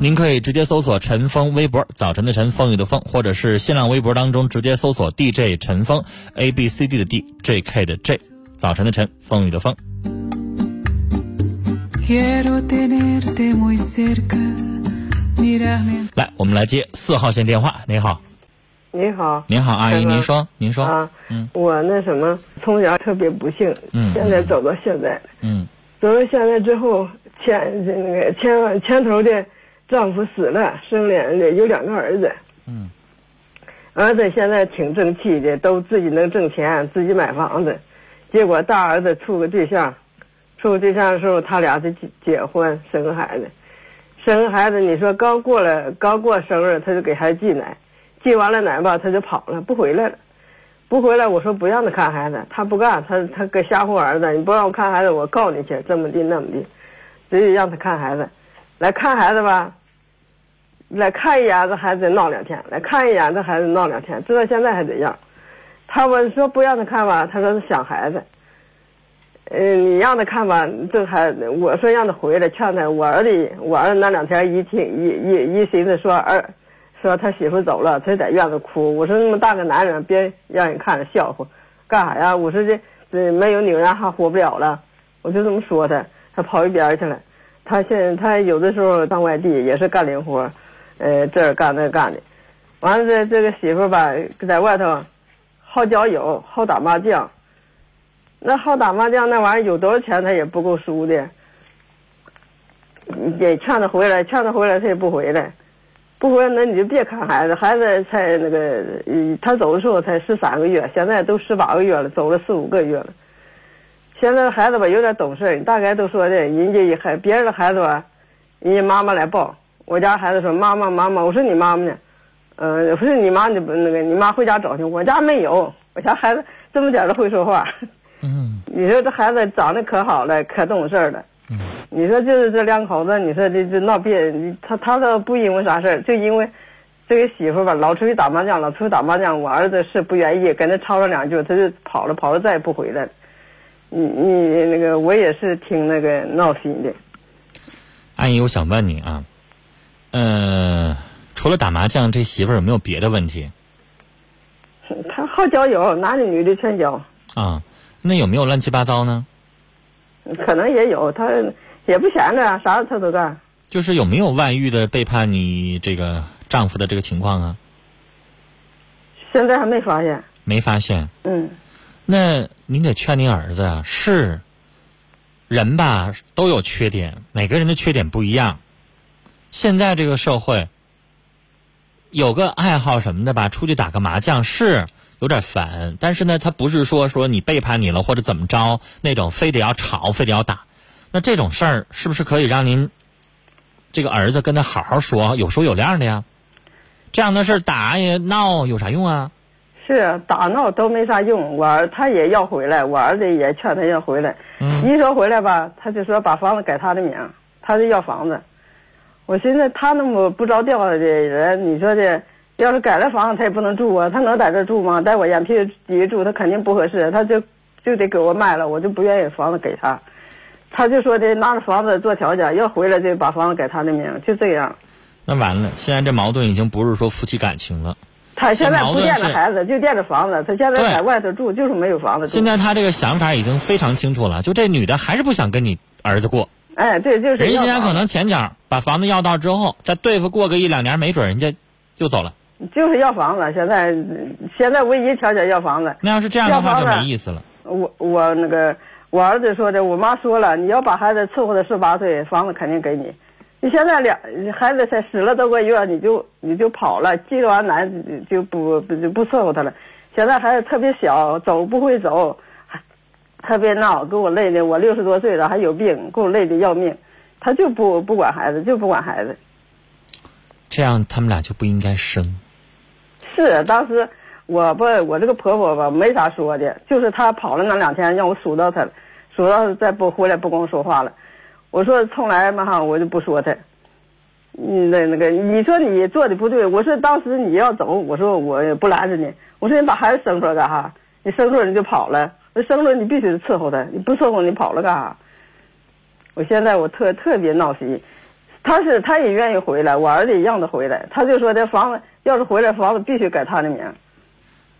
您可以直接搜索陈峰微博，早晨的晨，风雨的风，或者是新浪微博当中直接搜索 DJ 陈峰，A B C D 的 D，J K 的 J，早晨的晨，风雨的风。来，我们来接四号线电话。您好，您好，您好，阿姨，您说，您说。啊，嗯，我那什么，从小特别不幸，嗯，现在走到现在，嗯，走到现在之后。前那个前前头的丈夫死了，生了有两个儿子。嗯，儿子现在挺争气的，都自己能挣钱，自己买房子。结果大儿子处个对象，处个对象的时候，他俩就结结婚生个孩子。生个孩子，你说刚过了刚过生日，他就给孩子寄奶，寄完了奶吧，他就跑了，不回来了。不回来，我说不让他看孩子，他不干，他他搁吓唬儿子，你不让我看孩子，我告你去，这么地那么地。所以让他看孩子，来看孩子吧，来看一眼这孩子闹两天，来看一眼这孩子闹两天，直到现在还这样。他我说不让他看吧，他说是想孩子。嗯，你让他看吧，这孩子我说让他回来劝他。我儿子我儿子那两天一听一一一寻思说儿，说他媳妇走了，他在院子哭。我说那么大个男人，别让人看着笑话，干啥呀？我说这这没有女人还活不了了，我就这么说他。他跑一边去了，他现他有的时候上外地也是干零活，呃，这儿干那干的，完了这这个媳妇吧，在外头好交友，好打麻将。那好打麻将那玩意儿有多少钱他也不够输的，也劝他回来，劝他回来他也不回来，不回来那你就别看孩子，孩子才那个，他走的时候才十三个月，现在都十八个月了，走了四五个月了。现在孩子吧有点懂事，大概都说的，人家孩别人的孩子吧，人家妈妈来抱。我家孩子说妈妈妈妈，我说你妈妈呢？嗯，不是你妈，你不那个你妈回家找去。我家没有，我家孩子这么点都会说话。嗯，你说这孩子长得可好了，可懂事了。嗯，你说就是这两口子，你说这这闹别，他他倒不因为啥事儿，就因为这个媳妇吧，老出去打麻将，老出去打麻将。我儿子是不愿意，跟他吵了两句，他就跑了，跑了再也不回来了。你你那个我也是挺那个闹心的。阿姨，我想问你啊，嗯，除了打麻将，这媳妇儿有没有别的问题？她好交友，男的女的全交。啊，那有没有乱七八糟呢？可能也有，她也不闲着，啥事他都干。就是有没有外遇的背叛你这个丈夫的这个情况啊？现在还没发现。没发现。嗯。那您得劝您儿子啊，是人吧都有缺点，每个人的缺点不一样。现在这个社会，有个爱好什么的吧，出去打个麻将是有点烦。但是呢，他不是说说你背叛你了或者怎么着那种，非得要吵，非得要打。那这种事儿是不是可以让您这个儿子跟他好好说，有说有量的呀？这样的事儿打也闹有啥用啊？是打闹都没啥用，我儿他也要回来，我儿子也劝他要回来。嗯一说回来吧，他就说把房子改他的名，他就要房子。我寻思他那么不着调的人，你说这要是改了房子，他也不能住啊，他能在这住吗？在我眼皮子底下住，他肯定不合适，他就就得给我卖了，我就不愿意房子给他。他就说的拿着房子做条件，要回来就把房子改他的名，就这样。那完了，现在这矛盾已经不是说夫妻感情了。他现在不惦着孩子，就惦着房子。他现在在外头住，就是没有房子。现在他这个想法已经非常清楚了，就这女的还是不想跟你儿子过。哎，对，就是人现在可能前脚把房子要到之后，再对付过个一两年，没准人家就走了。就是要房子，现在现在唯一条件要房子。那要是这样的话，就没意思了。我我那个我儿子说的，我妈说了，你要把孩子伺候到十八岁，房子肯定给你。你现在两孩子才十了多个月，你就你就跑了，记了完男就不不就不伺候他了。现在孩子特别小，走不会走，还特别闹，给我累的，我六十多岁了还有病，给我累的要命。他就不不管孩子，就不管孩子。这样他们俩就不应该生。是，当时我不，我这个婆婆吧，没啥说的，就是她跑了那两天，让我数到她了，数到再不回来不跟我说话了。我说从来嘛哈，我就不说他。嗯，那那个，你说你做的不对，我说当时你要走，我说我也不拦着你，我说你把孩子生出来干哈？你生出来你就跑了，那生出来你必须得伺候他，你不伺候你跑了干哈？我现在我特特别闹心，他是他也愿意回来，我儿子也让他回来，他就说这房子要是回来，房子必须改他的名。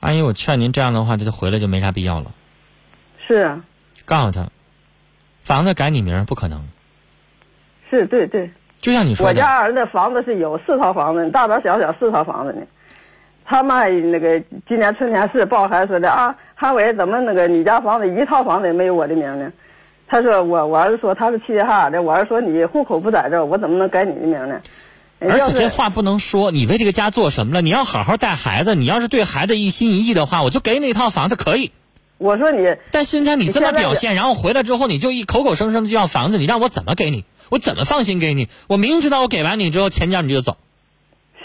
阿姨，我劝您这样的话，这他回来就没啥必要了。是啊，告诉他，房子改你名不可能。是对对，就像你说的，我家儿子房子是有四套房子，大大小小四套房子呢。他妈那个今年春天是抱孩子说的啊，韩伟怎么那个你家房子一套房子也没有我的名呢？他说我我儿子说他是齐齐哈尔的，我儿子说你户口不在这儿，我怎么能改你的名呢？而且这话不能说。你为这个家做什么了？你要好好带孩子。你要是对孩子一心一意的话，我就给你一套房子可以。我说你但现在你这么表现，然后回来之后你就一口口声声的就要房子，你让我怎么给你？我怎么放心给你？我明知道我给完你之后，前脚你就走。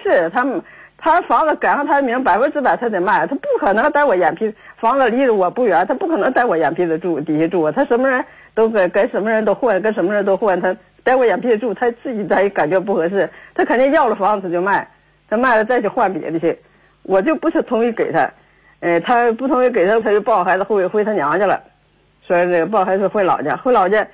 是他们，他房子改上他的名，百分之百他得卖，他不可能在我眼皮房子离着我不远，他不可能在我眼皮子住底下住，他什么人都跟跟什么人都混，跟什么人都混，他在我眼皮子住，他自己他也感觉不合适，他肯定要了房子就卖，他卖了再去换别的去，我就不是同意给他，呃，他不同意给他，他就抱孩子回回他娘家了，说那个抱孩子回老家，回老家。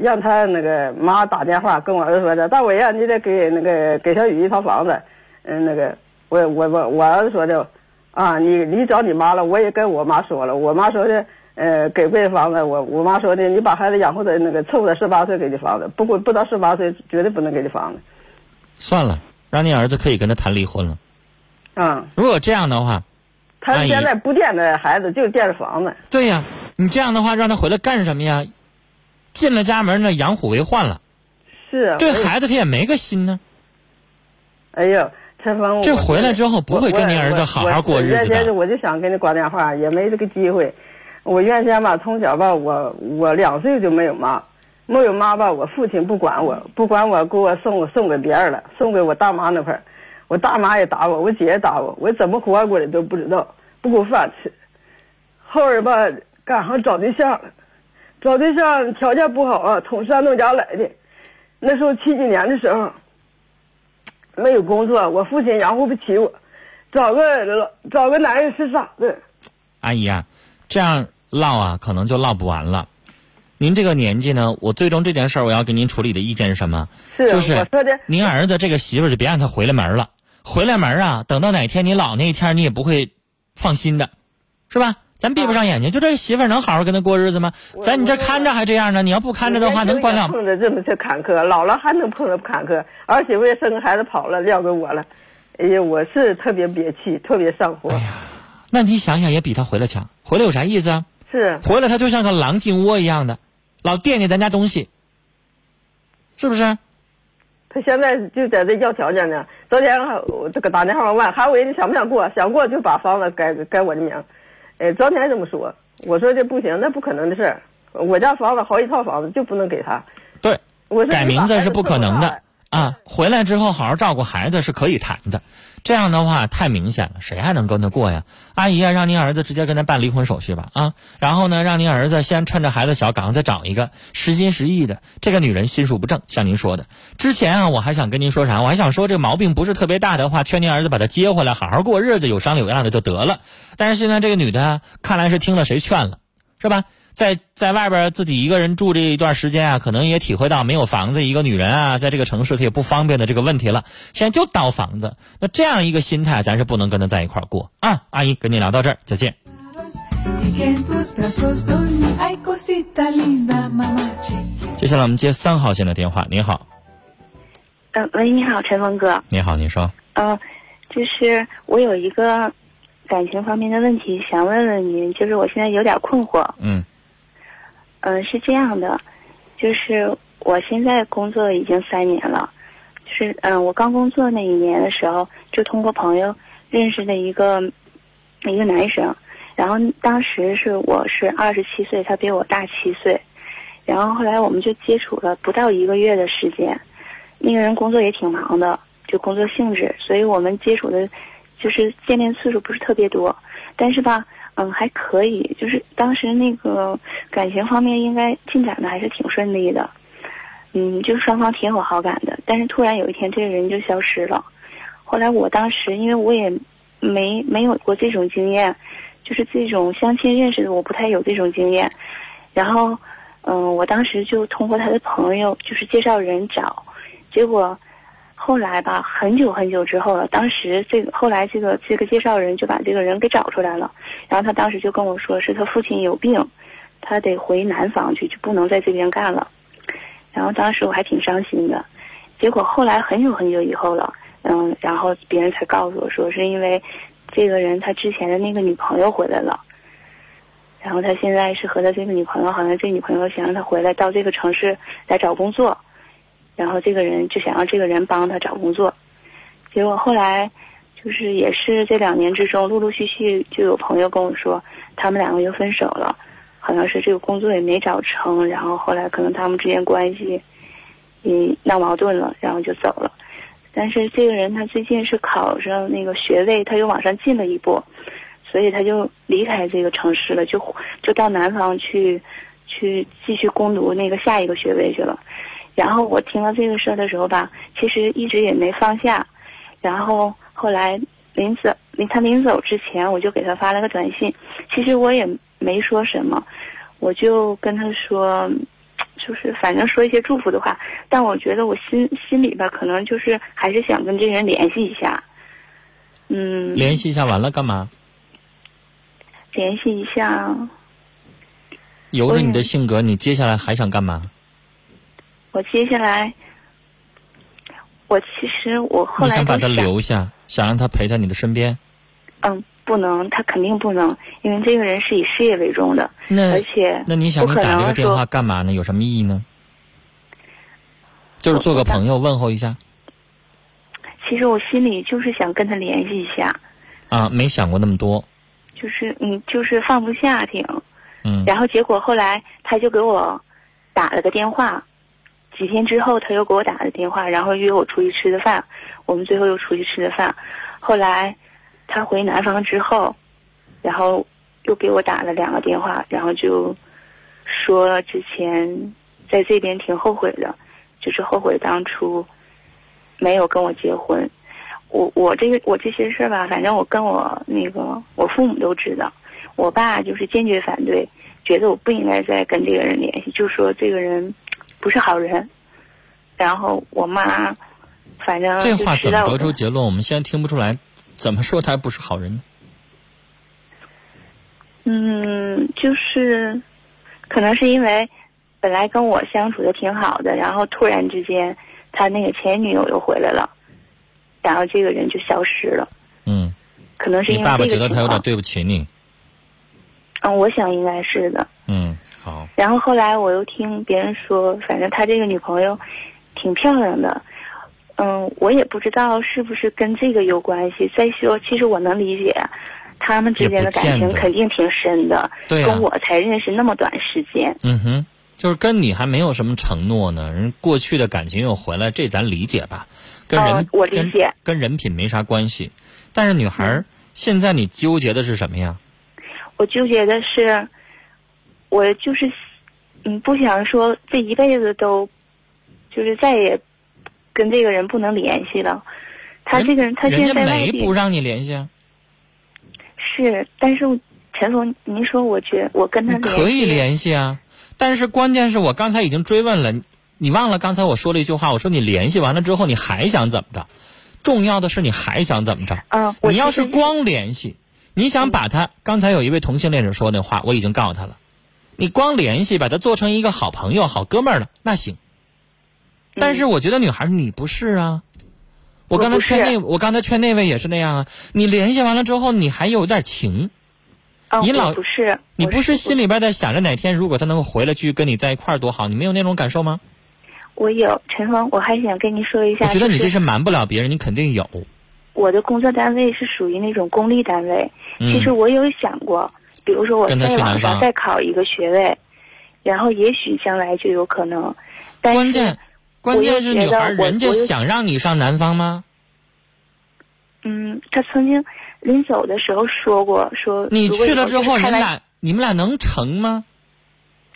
让他那个妈打电话跟我儿子说的，大伟呀，你得给那个给小雨一套房子，嗯，那个我我我我儿子说的，啊，你你找你妈了，我也跟我妈说了，我妈说的，呃，给不给房子，我我妈说的，你把孩子养活的那个凑到十八岁给你房子，不过不到十八岁绝对不能给你房子，算了，让你儿子可以跟他谈离婚了。嗯，如果这样的话，他现在不惦着孩子，就惦着房子，对呀，你这样的话让他回来干什么呀？进了家门呢，养虎为患了。是对孩子他也没个心呢。哎呦，陈峰，这回来之后不会跟您儿子好好过日子我就想给你挂电话，也没这个机会。我原先吧，从小吧，我我两岁就没有妈，没有妈吧，我父亲不管我，不管我，给我送送给别人了，送给我大妈那块儿。我大妈也打我，我姐也打我，我怎么活过来都不知道，不给我饭吃。后儿吧，赶上找对象了，找对象条件不好啊，从山东家来的。那时候七几年的时候，没有工作，我父亲养活不起我，找个找个男人是傻子。阿姨啊，这样唠啊，可能就唠不完了。您这个年纪呢，我最终这件事儿我要给您处理的意见是什么？是就是我说的，您儿子这个媳妇儿就别让他回来门了，回来门啊，等到哪天你老那一天，你也不会放心的，是吧？咱闭不上眼睛，就这媳妇儿能好好跟他过日子吗？我在你这看着还这样呢，你要不看着的话，能管了？碰着这么些坎坷，老了还能碰着坎坷，儿媳妇也生个孩子跑了，撂给我了。哎呀，我是特别憋气，特别上火。哎呀，那你想想也比他回来强，回来有啥意思啊？是回来他就像个狼进窝一样的，老惦记咱家东西，是不是？他现在就在这要条件呢。昨天我这个打电话问，还问你想不想过，想过就把房子改改我的名。哎，昨天这么说，我说这不行，那不可能的事儿。我家房子好几套房子就不能给他。对，我说改名字是不可能的啊。啊，回来之后好好照顾孩子是可以谈的。这样的话太明显了，谁还能跟他过呀？阿姨啊，让您儿子直接跟他办离婚手续吧啊！然后呢，让您儿子先趁着孩子小，赶快再找一个实心实意的。这个女人心术不正，像您说的。之前啊，我还想跟您说啥？我还想说这毛病不是特别大的话，劝您儿子把他接回来，好好过日子，有商有量的就得了。但是现在这个女的看来是听了谁劝了，是吧？在在外边自己一个人住这一段时间啊，可能也体会到没有房子，一个女人啊，在这个城市她也不方便的这个问题了。现在就倒房子，那这样一个心态，咱是不能跟她在一块儿过啊。阿姨，跟你聊到这儿，再见。接下来我们接三号线的电话。您好，嗯，喂，你好，陈峰哥。你好，你说。嗯，就是我有一个感情方面的问题想问问您，就是我现在有点困惑。嗯。嗯，是这样的，就是我现在工作已经三年了，就是嗯，我刚工作那一年的时候，就通过朋友认识的一个一个男生，然后当时是我是二十七岁，他比我大七岁，然后后来我们就接触了不到一个月的时间，那个人工作也挺忙的，就工作性质，所以我们接触的，就是见面次数不是特别多，但是吧。嗯，还可以，就是当时那个感情方面应该进展的还是挺顺利的，嗯，就是双方挺有好感的。但是突然有一天，这个人就消失了。后来我当时因为我也没没有过这种经验，就是这种相亲认识的，我不太有这种经验。然后，嗯，我当时就通过他的朋友，就是介绍人找，结果。后来吧，很久很久之后了。当时这个后来这个这个介绍人就把这个人给找出来了，然后他当时就跟我说，是他父亲有病，他得回南方去，就不能在这边干了。然后当时我还挺伤心的。结果后来很久很久以后了，嗯，然后别人才告诉我说，是因为这个人他之前的那个女朋友回来了，然后他现在是和他这个女朋友，好像这女朋友想让他回来到这个城市来找工作。然后这个人就想让这个人帮他找工作，结果后来，就是也是这两年之中，陆陆续续就有朋友跟我说，他们两个又分手了，好像是这个工作也没找成，然后后来可能他们之间关系，嗯，闹矛盾了，然后就走了。但是这个人他最近是考上那个学位，他又往上进了一步，所以他就离开这个城市了，就就到南方去，去继续攻读那个下一个学位去了。然后我听到这个事儿的时候吧，其实一直也没放下。然后后来临走临他临走之前，我就给他发了个短信。其实我也没说什么，我就跟他说，就是反正说一些祝福的话。但我觉得我心心里边可能就是还是想跟这人联系一下。嗯。联系一下完了干嘛？联系一下。由着你的性格，你接下来还想干嘛？我接下来，我其实我后来想把他留下，想让他陪在你的身边。嗯，不能，他肯定不能，因为这个人是以事业为重的。那而且那你想你打这个电话干嘛呢？有什么意义呢？就是做个朋友问候一下。其实我心里就是想跟他联系一下。啊，没想过那么多。就是嗯，就是放不下挺。嗯。然后结果后来他就给我打了个电话。几天之后，他又给我打了电话，然后约我出去吃的饭。我们最后又出去吃的饭。后来，他回南方之后，然后又给我打了两个电话，然后就说之前在这边挺后悔的，就是后悔当初没有跟我结婚。我我这个我这些事儿吧，反正我跟我那个我父母都知道。我爸就是坚决反对，觉得我不应该再跟这个人联系，就说这个人。不是好人，然后我妈，反正这话怎么得出结论？我们现在听不出来，怎么说他不是好人呢？嗯，就是可能是因为本来跟我相处的挺好的，然后突然之间他那个前女友又回来了，然后这个人就消失了。嗯，可能是因为你爸爸觉得他有点对不起你。嗯，我想应该是的。嗯，好。然后后来我又听别人说，反正他这个女朋友挺漂亮的。嗯，我也不知道是不是跟这个有关系。再说，其实我能理解，他们之间的感情肯定挺深的，对啊跟我才认识那么短时间。嗯哼，就是跟你还没有什么承诺呢，人过去的感情又回来，这咱理解吧？跟人、哦我理解跟跟人品没啥关系。但是女孩儿、现在你纠结的是什么呀？我纠结的是，我就是，嗯，不想说这一辈子都，就是再也跟这个人不能联系了。他这个人，他现在在外地没不让你联系啊，是，但是陈总，您说，我觉我跟他你可以联系啊。但是关键是我刚才已经追问了，你你忘了刚才我说了一句话，我说你联系完了之后你还想怎么着？重要的是你还想怎么着？嗯，我你要是光联系，你想把他刚才有一位同性恋者说那话，我已经告诉他了。你光联系，把他做成一个好朋友、好哥们儿了，那行。但是我觉得女孩儿你不是啊，我刚才劝那我刚才劝那位也是那样啊。你联系完了之后，你还有点情，你老不是，你不是心里边在想着哪天如果他能够回来去跟你在一块儿多好，你没有那种感受吗？我有陈峰，我还想跟你说一下，我觉得你这是瞒不了别人，你肯定有。我的工作单位是属于那种公立单位，嗯其实我有想过，比如说我在网上再考一个学位，然后也许将来就有可能。但是关键关键是女孩人家想让你上南方吗？嗯，他曾经临走的时候说过，说你去了之后，你俩你们俩能成吗？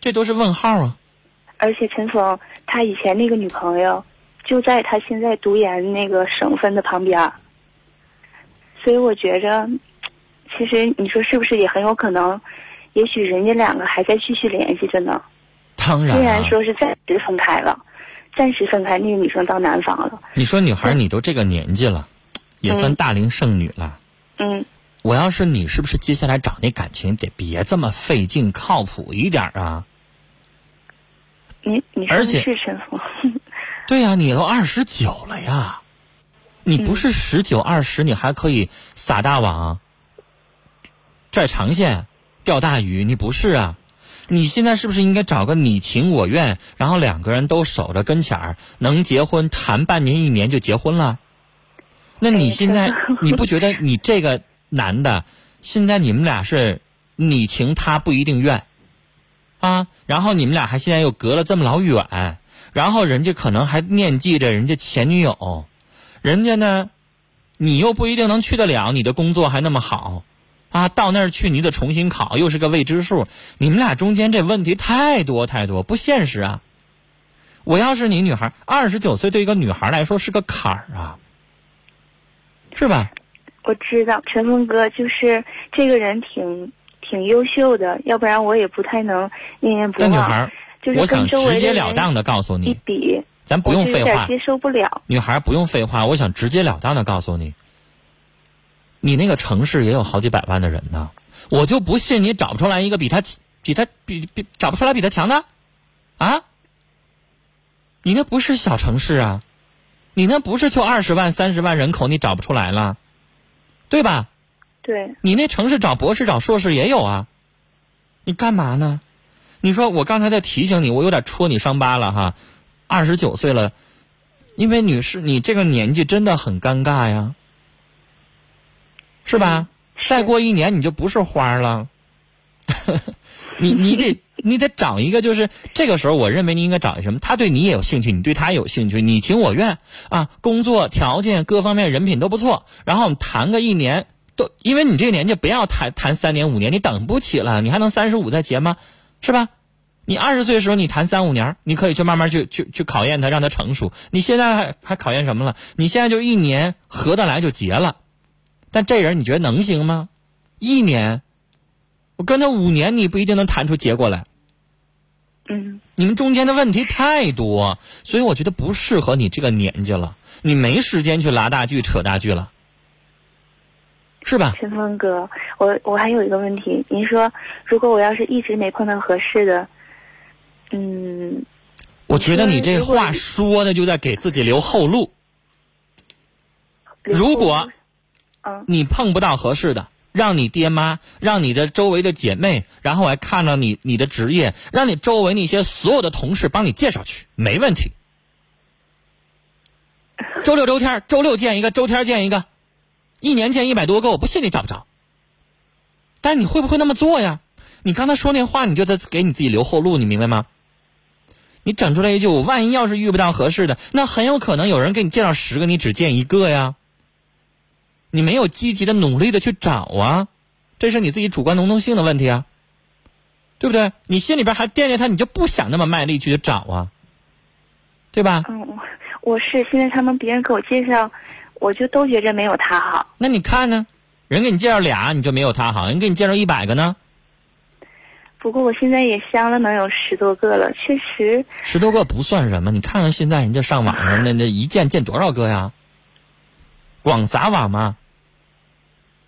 这都是问号啊！而且陈峰他以前那个女朋友就在他现在读研那个省份的旁边儿，所以我觉着，其实你说是不是也很有可能，也许人家两个还在继续联系着呢。当然、虽然啊，说是暂时分开了，暂时分开，那个女生到南方了。你说女孩儿，你都这个年纪了，也算嗯大龄剩女了。嗯，我要是你，是不是接下来找那感情得别这么费劲，靠谱一点儿啊？你你而且是陈峰，对呀、你都二十九了呀，你不是十九二十，你还可以撒大网、拽长线、钓大鱼，你不是啊？你现在是不是应该找个你情我愿，然后两个人都守着跟前儿，能结婚，谈半年一年就结婚了？那你哎现在你不觉得你这个男的，现在你们俩是你情他不一定愿，啊，然后你们俩还现在又隔了这么老远，然后人家可能还念记着人家前女友，人家呢，你又不一定能去得了，你的工作还那么好，啊，到那儿去你得重新考，又是个未知数，你们俩中间这问题太多太多，不现实啊！我要是你女孩，二十九岁对一个女孩来说是个坎儿啊，是吧？我知道陈峰哥就是这个人挺挺优秀的，要不然我也不太能念念不忘。那女孩，就是我想直截了人当的告诉一你，比，咱不用废话，接受不了。女孩不用废话，我想直截了当的告诉你，你那个城市也有好几百万的人呢，我就不信你找不出来一个比他比他比比找不出来比他强的，啊？你那不是小城市啊，你那不是就二十万三十万人口，你找不出来了，对吧？对，你那城市找博士找硕士也有啊，你干嘛呢？你说我刚才在提醒你，我有点戳你伤疤了哈。二十九岁了，因为女士你这个年纪真的很尴尬呀，是吧？是再过一年你就不是花儿了，你你得你得找一个，就是这个时候，我认为你应该找一什么？他对你也有兴趣，你对他也有兴趣，你情我愿啊，工作条件各方面人品都不错，然后我们谈个一年，都因为你这个年纪不要谈谈三年五年，你等不起了，你还能三十五再结吗？是吧？你二十岁的时候你谈三五年，你可以去慢慢去去去考验他，让他成熟。你现在还还考验什么了？你现在就一年合得来就结了，但这人你觉得能行吗？一年，我跟他五年，你不一定能谈出结果来。嗯，你们中间的问题太多，所以我觉得不适合你这个年纪了，你没时间去拉大锯、扯大锯了，是吧？陈峰哥，我我还有一个问题，您说如果我要是一直没碰到合适的，嗯，我觉得你这话说的就在给自己留后路。如果嗯你碰不到合适的，让你爹妈，让你的周围的姐妹，然后还看到你你的职业，让你周围那些所有的同事帮你介绍去，没问题。周六周天，周六见一个，周天见一个，一年见一百多个，我不信你找不着。但是你会不会那么做呀？你刚才说那话，你就在给你自己留后路，你明白吗？你整出来一句，我万一要是遇不到合适的，那很有可能有人给你介绍十个，你只见一个呀。你没有积极的努力的去找啊，这是你自己主观能动性的问题啊，对不对？你心里边还惦记他，你就不想那么卖力去找啊，对吧？嗯，我是现在他们别人给我介绍，我就都觉着没有他好。那你看呢？人给你介绍俩，你就没有他好；人给你介绍一百个呢？不过我现在也相了能有十多个了，确实。十多个不算什么，你看看现在人家上网上那那一见见多少个呀？广撒网吗？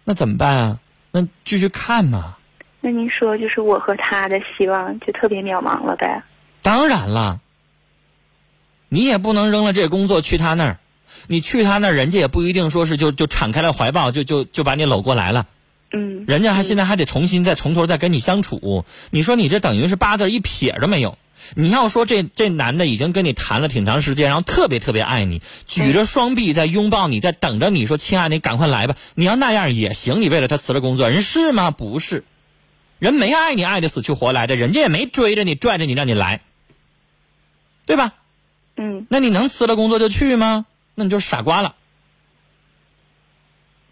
那怎么办啊？那继续看嘛。那您说，就是我和他的希望就特别渺茫了呗？当然了，你也不能扔了这工作去他那儿，你去他那儿，人家也不一定说是就就敞开了怀抱，就就就把你搂过来了。嗯。人家还现在还得重新再从头再跟你相处，你说你这等于是八字一撇都没有。你要说这这男的已经跟你谈了挺长时间，然后特别特别爱你，举着双臂在拥抱你，在等着你说亲爱的，你赶快来吧。你要那样也行，你为了他辞了工作，人是吗？不是，人没爱你爱的死去活来的，人家也没追着你拽着你让你来，对吧？嗯。那你能辞了工作就去吗？那你就傻瓜了。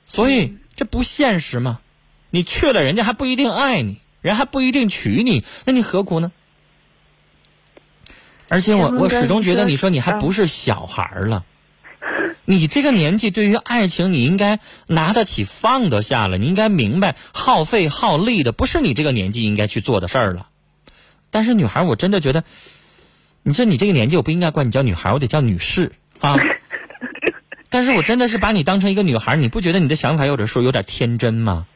所以这不现实吗，你去了，人家还不一定爱你，人还不一定娶你，那你何苦呢？而且我我始终觉得，你说你还不是小孩了，你这个年纪对于爱情，你应该拿得起放得下了，你应该明白耗费耗力的不是你这个年纪应该去做的事儿了。但是女孩，我真的觉得，你说你这个年纪，我不应该管你叫女孩，我得叫女士啊。但是我真的是把你当成一个女孩，你不觉得你的想法有的时候有点天真吗？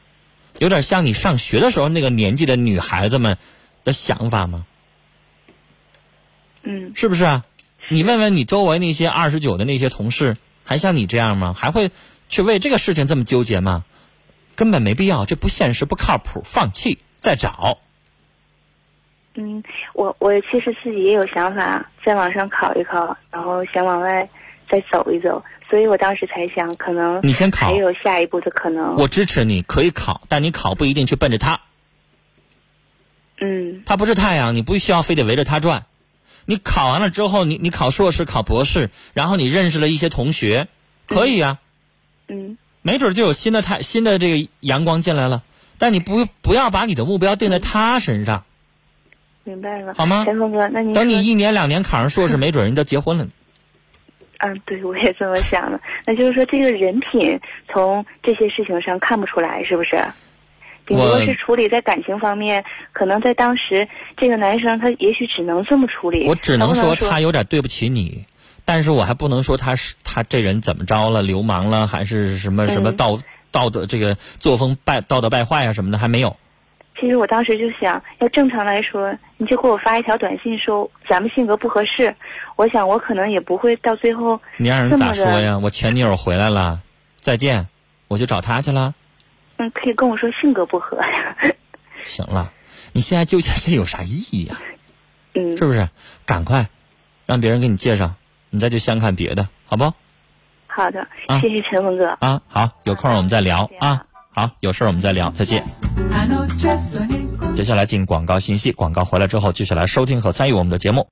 有点像你上学的时候那个年纪的女孩子们的想法吗？嗯，是不是啊？你问问你周围那些二十九的那些同事，还像你这样吗？还会去为这个事情这么纠结吗？根本没必要，这不现实，不靠谱，放弃再找。嗯，我我其实自己也有想法，再往上考一考，然后想往外再走一走，所以我当时才想，可能你先考，还有下一步的可能。我支持你，可以考，但你考不一定去奔着他。嗯。他不是太阳，你不需要非得围着他转。你考完了之后，你你考硕士、考博士，然后你认识了一些同学，可以啊，嗯，没准就有新的太新的这个阳光进来了。但你不不要把你的目标定在他身上，明白了，好吗？陈峰哥，那您等你一年两年考上硕士，没准人都结婚了。嗯，对，我也这么想的。那就是说，这个人品从这些事情上看不出来，是不是？顶多是处理在感情方面，可能在当时这个男生他也许只能这么处理。我只能说他有点对不起你，但是我还不能说他是他这人怎么着了，流氓了，还是什么什么道道德这个作风败道德败坏啊什么的还没有。其实我当时就想要正常来说，你就给我发一条短信说咱们性格不合适，我想我可能也不会到最后。你让人咋说呀？我前女友回来了，再见，我就找她去了。嗯，可以跟我说性格不合呀。行了，你现在纠结这有啥意义呀？嗯，是不是？赶快让别人给你介绍，你再去相看别的，好不？好的，谢谢陈峰哥。啊，好，有空我们再聊啊。好，有事我们再聊，再见。接下来进广告信息，广告回来之后继续来收听和参与我们的节目。